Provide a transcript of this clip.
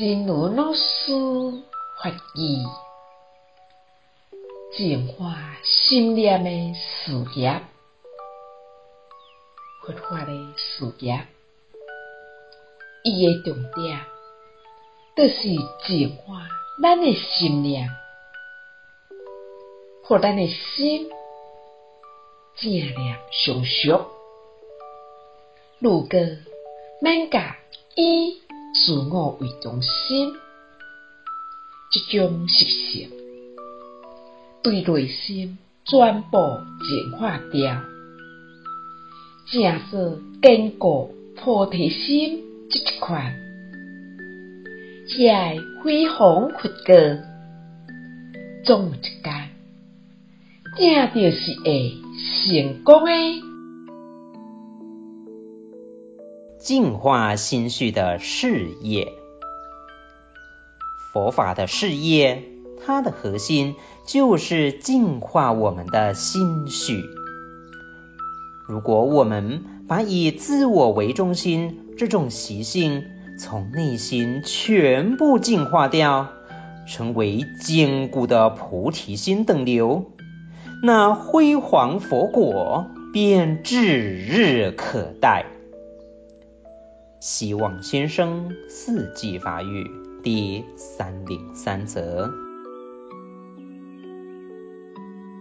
真如老师法语，净化心念的事业，佛法的事业，伊的重点，就是净化咱的心念，互咱的心正念常熟，如果免甲以自我为中心，这种习性对内心全部净化掉，正是坚固菩提心这一块，才会辉煌佛光，总有一天，定就是会成功的。净化心绪的事业，佛法的事业，它的核心就是净化我们的心绪。如果我们把以自我为中心这种习性从内心全部净化掉，成为坚固的菩提心等流，那辉煌佛果便指日可待。希望先生四季发育第三零三则。